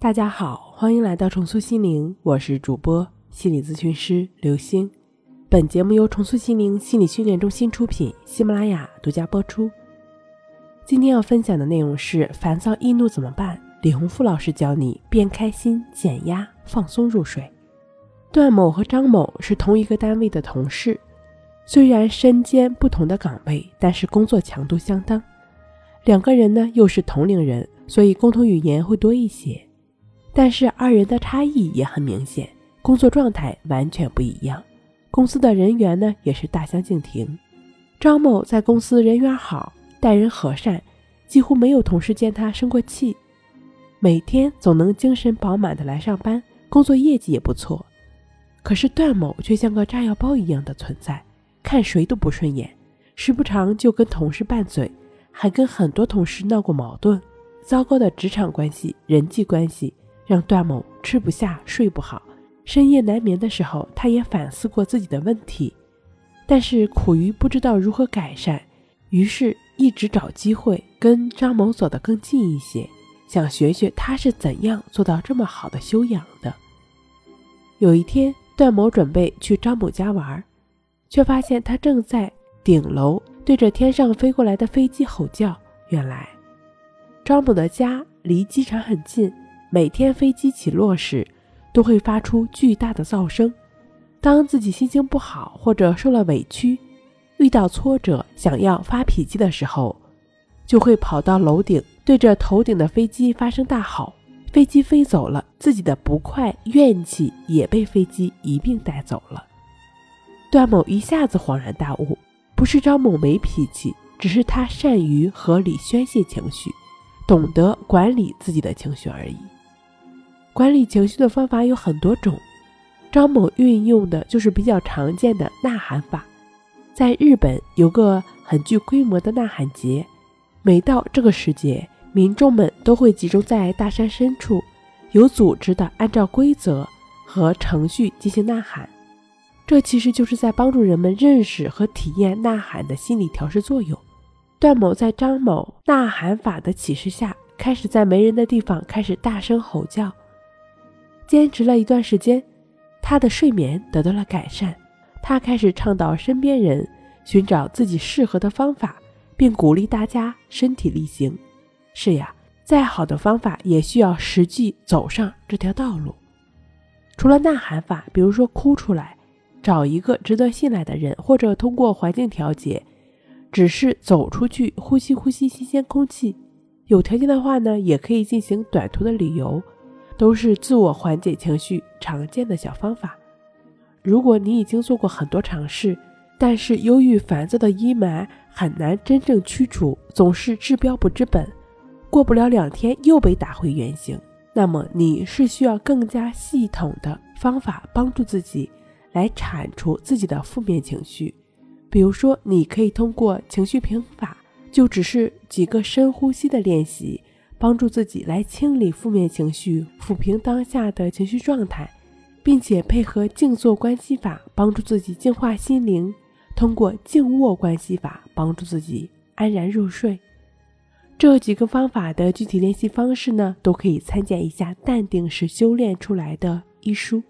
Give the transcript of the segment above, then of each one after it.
大家好，欢迎来到重塑心灵，我是主播心理咨询师刘星。本节目由重塑心灵心理训练中心出品，喜马拉雅独家播出。今天要分享的内容是：烦躁易怒怎么办？李洪富老师教你变开心、减压、放松入睡。段某和张某是同一个单位的同事，虽然身兼不同的岗位，但是工作强度相当。两个人呢又是同龄人，所以共同语言会多一些。但是二人的差异也很明显，工作状态完全不一样。公司的人员呢也是大相径庭。张某在公司人缘好，待人和善，几乎没有同事见他生过气，每天总能精神饱满的来上班，工作业绩也不错。可是段某却像个炸药包一样的存在，看谁都不顺眼，时不常就跟同事拌嘴，还跟很多同事闹过矛盾。糟糕的职场关系、人际关系。让段某吃不下、睡不好，深夜难眠的时候，他也反思过自己的问题，但是苦于不知道如何改善，于是一直找机会跟张某走得更近一些，想学学他是怎样做到这么好的修养的。有一天，段某准备去张某家玩，却发现他正在顶楼对着天上飞过来的飞机吼叫。原来，张某的家离机场很近。每天飞机起落时，都会发出巨大的噪声。当自己心情不好或者受了委屈，遇到挫折想要发脾气的时候，就会跑到楼顶，对着头顶的飞机发声大吼。飞机飞走了，自己的不快怨气也被飞机一并带走了。段某一下子恍然大悟，不是张某没脾气，只是他善于合理宣泄情绪，懂得管理自己的情绪而已。管理情绪的方法有很多种，张某运用的就是比较常见的呐喊法。在日本有个很具规模的呐喊节，每到这个时节，民众们都会集中在大山深处，有组织的按照规则和程序进行呐喊。这其实就是在帮助人们认识和体验呐喊的心理调试作用。段某在张某呐喊法的启示下，开始在没人的地方开始大声吼叫。坚持了一段时间，他的睡眠得到了改善。他开始倡导身边人寻找自己适合的方法，并鼓励大家身体力行。是呀，再好的方法也需要实际走上这条道路。除了呐喊法，比如说哭出来，找一个值得信赖的人，或者通过环境调节，只是走出去呼吸呼吸新鲜空气。有条件的话呢，也可以进行短途的旅游。都是自我缓解情绪常见的小方法。如果你已经做过很多尝试，但是忧郁烦躁的阴霾很难真正驱除，总是治标不治本，过不了两天又被打回原形，那么你是需要更加系统的方法帮助自己来铲除自己的负面情绪。比如说，你可以通过情绪平衡法，就只是几个深呼吸的练习。帮助自己来清理负面情绪，抚平当下的情绪状态，并且配合静坐关系法，帮助自己净化心灵。通过静卧关系法，帮助自己安然入睡。这几个方法的具体练习方式呢，都可以参见一下《淡定是修炼出来的》一书。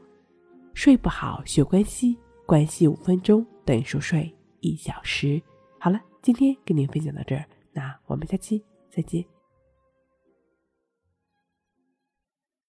睡不好学关系，关系五分钟等于熟睡一小时。好了，今天跟您分享到这儿，那我们下期再见。